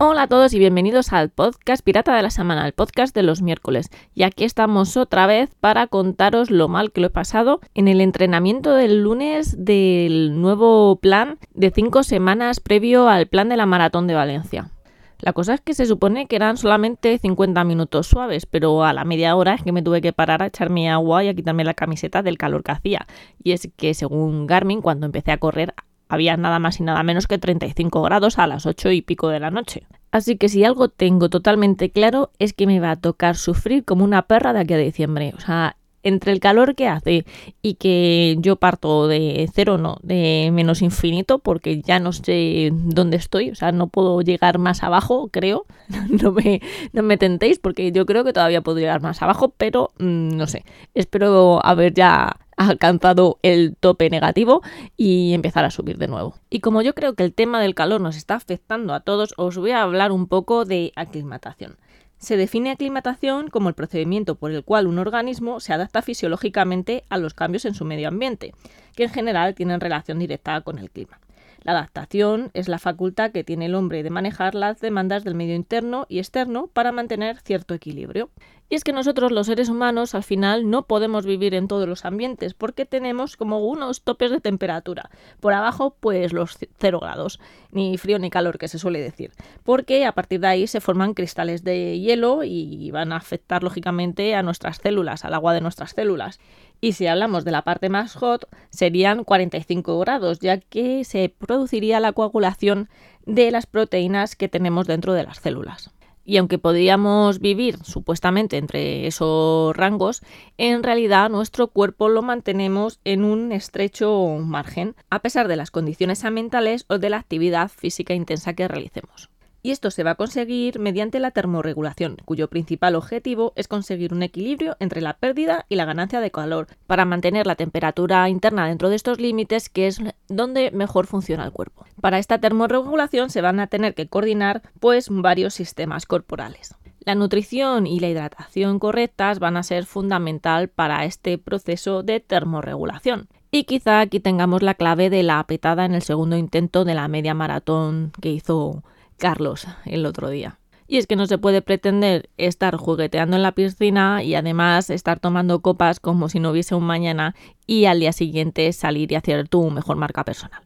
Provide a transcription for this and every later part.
Hola a todos y bienvenidos al podcast Pirata de la Semana, el podcast de los miércoles. Y aquí estamos otra vez para contaros lo mal que lo he pasado en el entrenamiento del lunes del nuevo plan de cinco semanas previo al plan de la Maratón de Valencia. La cosa es que se supone que eran solamente 50 minutos suaves, pero a la media hora es que me tuve que parar a echarme agua y a quitarme la camiseta del calor que hacía. Y es que según Garmin, cuando empecé a correr había nada más y nada menos que 35 grados a las 8 y pico de la noche. Así que si algo tengo totalmente claro es que me va a tocar sufrir como una perra de aquí a diciembre. O sea, entre el calor que hace y que yo parto de cero, no, de menos infinito, porque ya no sé dónde estoy, o sea, no puedo llegar más abajo, creo. No me, no me tentéis, porque yo creo que todavía puedo llegar más abajo, pero mm, no sé. Espero haber ya alcanzado el tope negativo y empezar a subir de nuevo. Y como yo creo que el tema del calor nos está afectando a todos, os voy a hablar un poco de aclimatación. Se define aclimatación como el procedimiento por el cual un organismo se adapta fisiológicamente a los cambios en su medio ambiente, que en general tienen relación directa con el clima. La adaptación es la facultad que tiene el hombre de manejar las demandas del medio interno y externo para mantener cierto equilibrio. Y es que nosotros los seres humanos al final no podemos vivir en todos los ambientes porque tenemos como unos topes de temperatura. Por abajo pues los 0 grados, ni frío ni calor que se suele decir. Porque a partir de ahí se forman cristales de hielo y van a afectar lógicamente a nuestras células, al agua de nuestras células. Y si hablamos de la parte más hot serían 45 grados ya que se produciría la coagulación de las proteínas que tenemos dentro de las células. Y aunque podríamos vivir supuestamente entre esos rangos, en realidad nuestro cuerpo lo mantenemos en un estrecho margen, a pesar de las condiciones ambientales o de la actividad física intensa que realicemos y esto se va a conseguir mediante la termorregulación, cuyo principal objetivo es conseguir un equilibrio entre la pérdida y la ganancia de calor, para mantener la temperatura interna dentro de estos límites, que es donde mejor funciona el cuerpo. Para esta termorregulación se van a tener que coordinar pues varios sistemas corporales. La nutrición y la hidratación correctas van a ser fundamental para este proceso de termorregulación. Y quizá aquí tengamos la clave de la apretada en el segundo intento de la media maratón que hizo Carlos el otro día. Y es que no se puede pretender estar jugueteando en la piscina y además estar tomando copas como si no hubiese un mañana y al día siguiente salir y hacer tu mejor marca personal.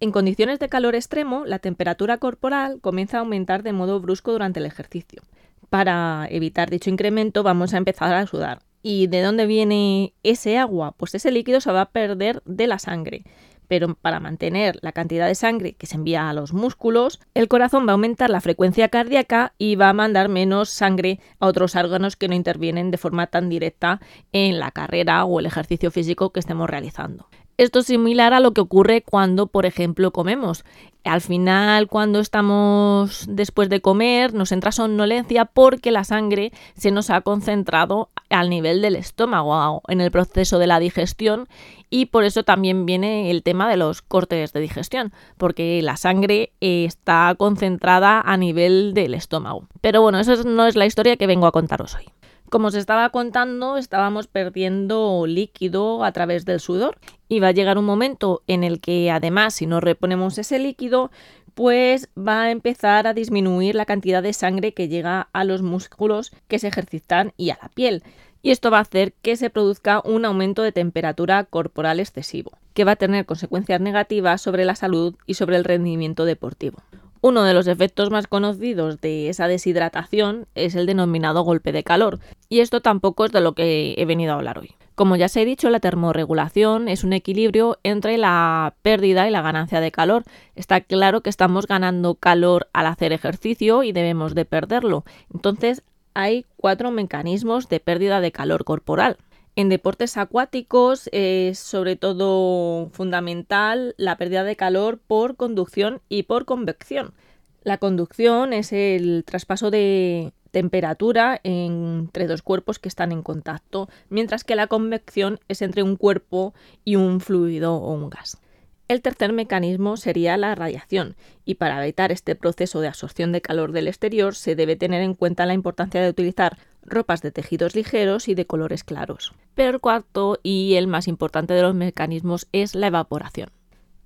En condiciones de calor extremo, la temperatura corporal comienza a aumentar de modo brusco durante el ejercicio. Para evitar dicho incremento vamos a empezar a sudar. ¿Y de dónde viene ese agua? Pues ese líquido se va a perder de la sangre pero para mantener la cantidad de sangre que se envía a los músculos, el corazón va a aumentar la frecuencia cardíaca y va a mandar menos sangre a otros órganos que no intervienen de forma tan directa en la carrera o el ejercicio físico que estemos realizando. Esto es similar a lo que ocurre cuando, por ejemplo, comemos. Al final, cuando estamos después de comer, nos entra somnolencia porque la sangre se nos ha concentrado al nivel del estómago, en el proceso de la digestión, y por eso también viene el tema de los cortes de digestión, porque la sangre está concentrada a nivel del estómago. Pero bueno, eso no es la historia que vengo a contaros hoy. Como os estaba contando, estábamos perdiendo líquido a través del sudor y va a llegar un momento en el que además si no reponemos ese líquido, pues va a empezar a disminuir la cantidad de sangre que llega a los músculos que se ejercitan y a la piel. Y esto va a hacer que se produzca un aumento de temperatura corporal excesivo, que va a tener consecuencias negativas sobre la salud y sobre el rendimiento deportivo. Uno de los efectos más conocidos de esa deshidratación es el denominado golpe de calor, y esto tampoco es de lo que he venido a hablar hoy. Como ya se he dicho, la termorregulación es un equilibrio entre la pérdida y la ganancia de calor. Está claro que estamos ganando calor al hacer ejercicio y debemos de perderlo. Entonces hay cuatro mecanismos de pérdida de calor corporal. En deportes acuáticos es sobre todo fundamental la pérdida de calor por conducción y por convección. La conducción es el traspaso de temperatura entre dos cuerpos que están en contacto, mientras que la convección es entre un cuerpo y un fluido o un gas. El tercer mecanismo sería la radiación, y para evitar este proceso de absorción de calor del exterior se debe tener en cuenta la importancia de utilizar ropas de tejidos ligeros y de colores claros. Pero el cuarto y el más importante de los mecanismos es la evaporación.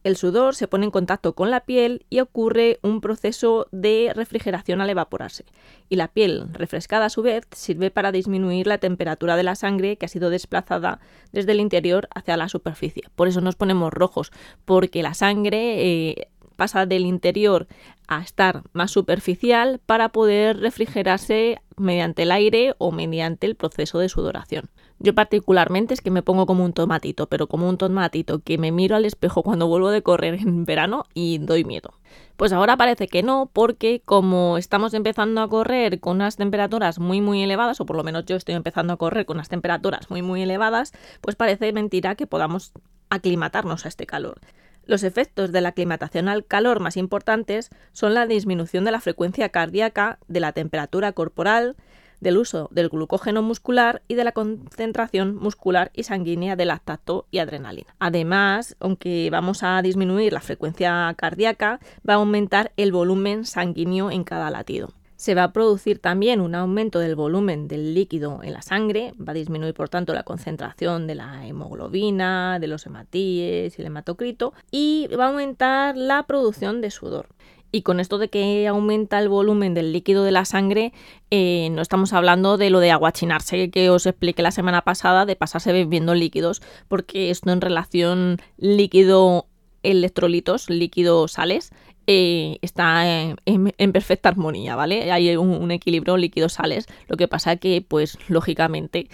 El sudor se pone en contacto con la piel y ocurre un proceso de refrigeración al evaporarse. Y la piel, refrescada a su vez, sirve para disminuir la temperatura de la sangre que ha sido desplazada desde el interior hacia la superficie. Por eso nos ponemos rojos, porque la sangre eh, pasa del interior a estar más superficial para poder refrigerarse mediante el aire o mediante el proceso de sudoración. Yo particularmente es que me pongo como un tomatito, pero como un tomatito que me miro al espejo cuando vuelvo de correr en verano y doy miedo. Pues ahora parece que no, porque como estamos empezando a correr con unas temperaturas muy muy elevadas, o por lo menos yo estoy empezando a correr con unas temperaturas muy muy elevadas, pues parece mentira que podamos aclimatarnos a este calor. Los efectos de la aclimatación al calor más importantes son la disminución de la frecuencia cardíaca, de la temperatura corporal, del uso del glucógeno muscular y de la concentración muscular y sanguínea de lactato y adrenalina. Además, aunque vamos a disminuir la frecuencia cardíaca, va a aumentar el volumen sanguíneo en cada latido se va a producir también un aumento del volumen del líquido en la sangre, va a disminuir por tanto la concentración de la hemoglobina, de los hematíes y el hematocrito y va a aumentar la producción de sudor. Y con esto de que aumenta el volumen del líquido de la sangre, eh, no estamos hablando de lo de aguachinarse que os expliqué la semana pasada, de pasarse bebiendo líquidos, porque esto en relación líquido electrolitos, líquido sales, eh, está en, perfecta armonía, ¿vale? Hay un, equilibrio líquido-sales. Lo que pasa que, pues, lógicamente,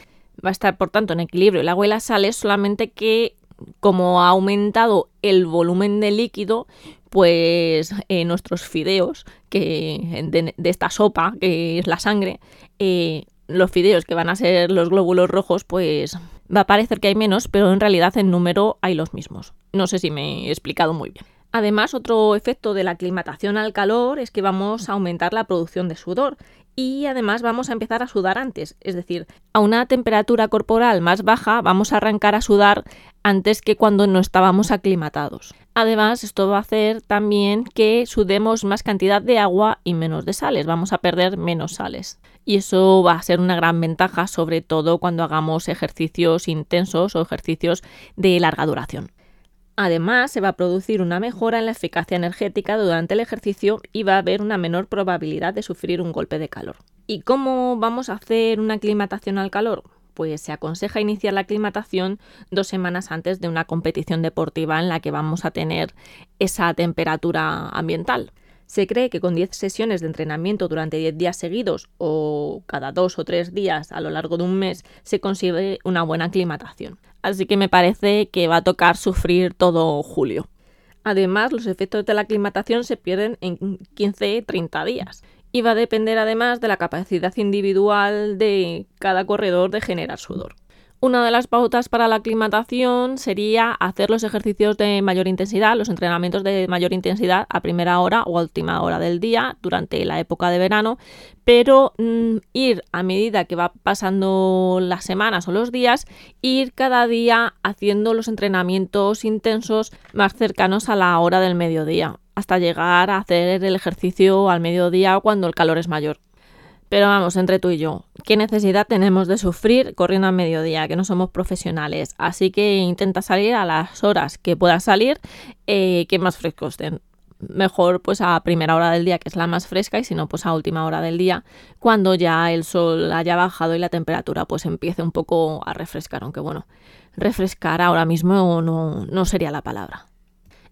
va a estar, por tanto, en equilibrio el agua y las sales, solamente que como ha aumentado el volumen de líquido, pues nuestros fideos que de, esta sopa, que es la sangre, eh, los fideos que van a ser los glóbulos rojos, pues va a parecer que hay menos, pero en realidad en número hay los mismos. No sé si me he explicado muy bien. Además, otro efecto de la aclimatación al calor es que vamos a aumentar la producción de sudor y además vamos a empezar a sudar antes, es decir, a una temperatura corporal más baja vamos a arrancar a sudar antes que cuando no estábamos aclimatados. Además, esto va a hacer también que sudemos más cantidad de agua y menos de sales, vamos a perder menos sales. Y eso va a ser una gran ventaja, sobre todo cuando hagamos ejercicios intensos o ejercicios de larga duración. Además, se va a producir una mejora en la eficacia energética durante el ejercicio y va a haber una menor probabilidad de sufrir un golpe de calor. ¿Y cómo vamos a hacer una aclimatación al calor? Pues se aconseja iniciar la aclimatación dos semanas antes de una competición deportiva en la que vamos a tener esa temperatura ambiental. Se cree que con 10 sesiones de entrenamiento durante 10 días seguidos o cada dos o tres días a lo largo de un mes se consigue una buena aclimatación así que me parece que va a tocar sufrir todo julio. Además, los efectos de la aclimatación se pierden en 15-30 días y va a depender además de la capacidad individual de cada corredor de generar sudor. Una de las pautas para la aclimatación sería hacer los ejercicios de mayor intensidad, los entrenamientos de mayor intensidad a primera hora o a última hora del día durante la época de verano, pero mm, ir a medida que va pasando las semanas o los días, ir cada día haciendo los entrenamientos intensos más cercanos a la hora del mediodía, hasta llegar a hacer el ejercicio al mediodía cuando el calor es mayor. Pero vamos, entre tú y yo, ¿qué necesidad tenemos de sufrir corriendo a mediodía? Que no somos profesionales. Así que intenta salir a las horas que puedas salir, eh, que más frescos estén. Mejor pues a primera hora del día, que es la más fresca, y si no, pues a última hora del día, cuando ya el sol haya bajado y la temperatura pues empiece un poco a refrescar. Aunque bueno, refrescar ahora mismo no, no sería la palabra.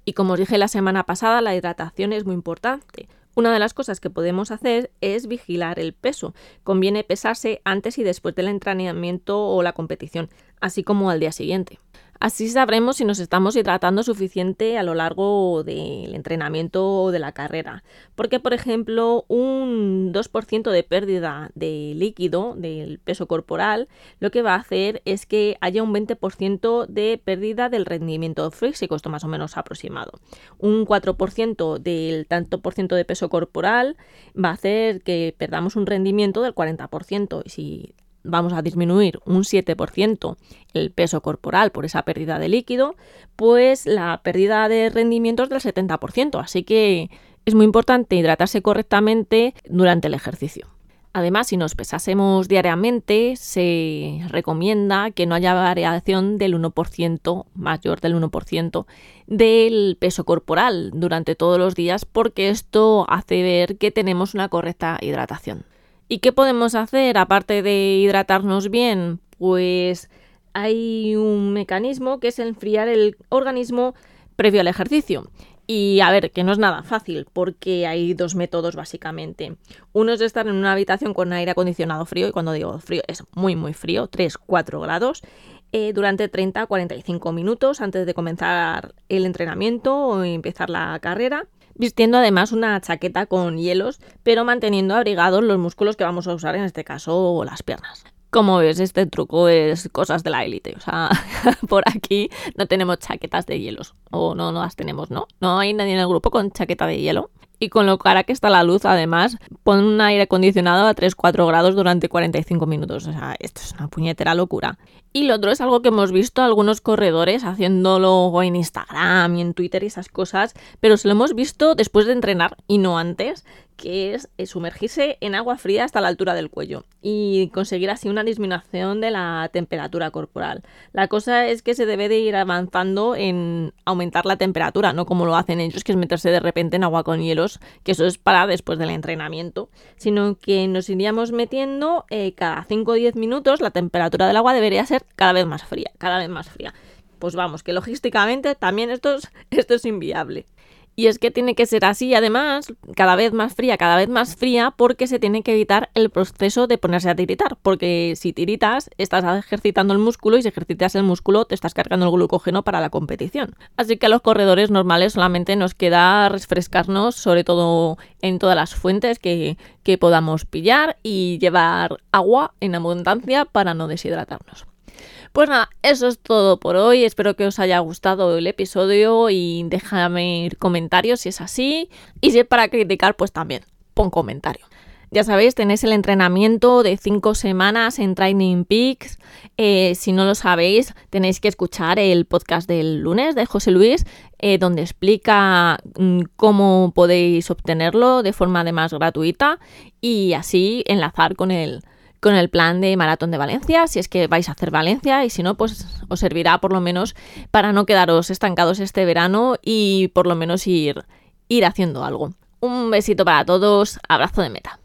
Y como os dije la semana pasada, la hidratación es muy importante. Una de las cosas que podemos hacer es vigilar el peso. Conviene pesarse antes y después del entrenamiento o la competición, así como al día siguiente. Así sabremos si nos estamos hidratando suficiente a lo largo del entrenamiento o de la carrera. Porque, por ejemplo, un 2% de pérdida de líquido del peso corporal lo que va a hacer es que haya un 20% de pérdida del rendimiento físico, esto más o menos aproximado. Un 4% del tanto por ciento de peso corporal va a hacer que perdamos un rendimiento del 40%. Y si vamos a disminuir un 7% el peso corporal por esa pérdida de líquido, pues la pérdida de rendimiento es del 70%. Así que es muy importante hidratarse correctamente durante el ejercicio. Además, si nos pesásemos diariamente, se recomienda que no haya variación del 1%, mayor del 1%, del peso corporal durante todos los días, porque esto hace ver que tenemos una correcta hidratación. ¿Y qué podemos hacer aparte de hidratarnos bien? Pues hay un mecanismo que es enfriar el organismo previo al ejercicio. Y a ver, que no es nada fácil, porque hay dos métodos básicamente. Uno es estar en una habitación con aire acondicionado frío, y cuando digo frío es muy muy frío, 3-4 grados, eh, durante 30-45 minutos antes de comenzar el entrenamiento o empezar la carrera, vistiendo además una chaqueta con hielos, pero manteniendo abrigados los músculos que vamos a usar, en este caso las piernas. Como ves, este truco es cosas de la élite. O sea, por aquí no tenemos chaquetas de hielos. O no, no las tenemos, ¿no? No hay nadie en el grupo con chaqueta de hielo. Y con lo cara que está la luz, además, pon un aire acondicionado a 3-4 grados durante 45 minutos. O sea, esto es una puñetera locura. Y lo otro es algo que hemos visto algunos corredores haciéndolo en Instagram y en Twitter y esas cosas, pero se lo hemos visto después de entrenar y no antes, que es eh, sumergirse en agua fría hasta la altura del cuello y conseguir así una disminución de la temperatura corporal. La cosa es que se debe de ir avanzando en aumentar la temperatura, no como lo hacen ellos, que es meterse de repente en agua con hielos, que eso es para después del entrenamiento, sino que nos iríamos metiendo eh, cada 5 o 10 minutos, la temperatura del agua debería ser cada vez más fría, cada vez más fría. Pues vamos, que logísticamente también esto es, esto es inviable. Y es que tiene que ser así, además, cada vez más fría, cada vez más fría, porque se tiene que evitar el proceso de ponerse a tiritar. Porque si tiritas, estás ejercitando el músculo y si ejercitas el músculo, te estás cargando el glucógeno para la competición. Así que a los corredores normales solamente nos queda refrescarnos, sobre todo en todas las fuentes que, que podamos pillar y llevar agua en abundancia para no deshidratarnos. Pues nada, eso es todo por hoy. Espero que os haya gustado el episodio y déjame comentarios si es así. Y si es para criticar, pues también pon comentario. Ya sabéis, tenéis el entrenamiento de 5 semanas en Training Peaks. Eh, si no lo sabéis, tenéis que escuchar el podcast del lunes de José Luis, eh, donde explica mm, cómo podéis obtenerlo de forma además gratuita y así enlazar con el, con el plan de Maratón de Valencia, si es que vais a hacer Valencia y si no, pues os servirá por lo menos para no quedaros estancados este verano y por lo menos ir, ir haciendo algo. Un besito para todos, abrazo de meta.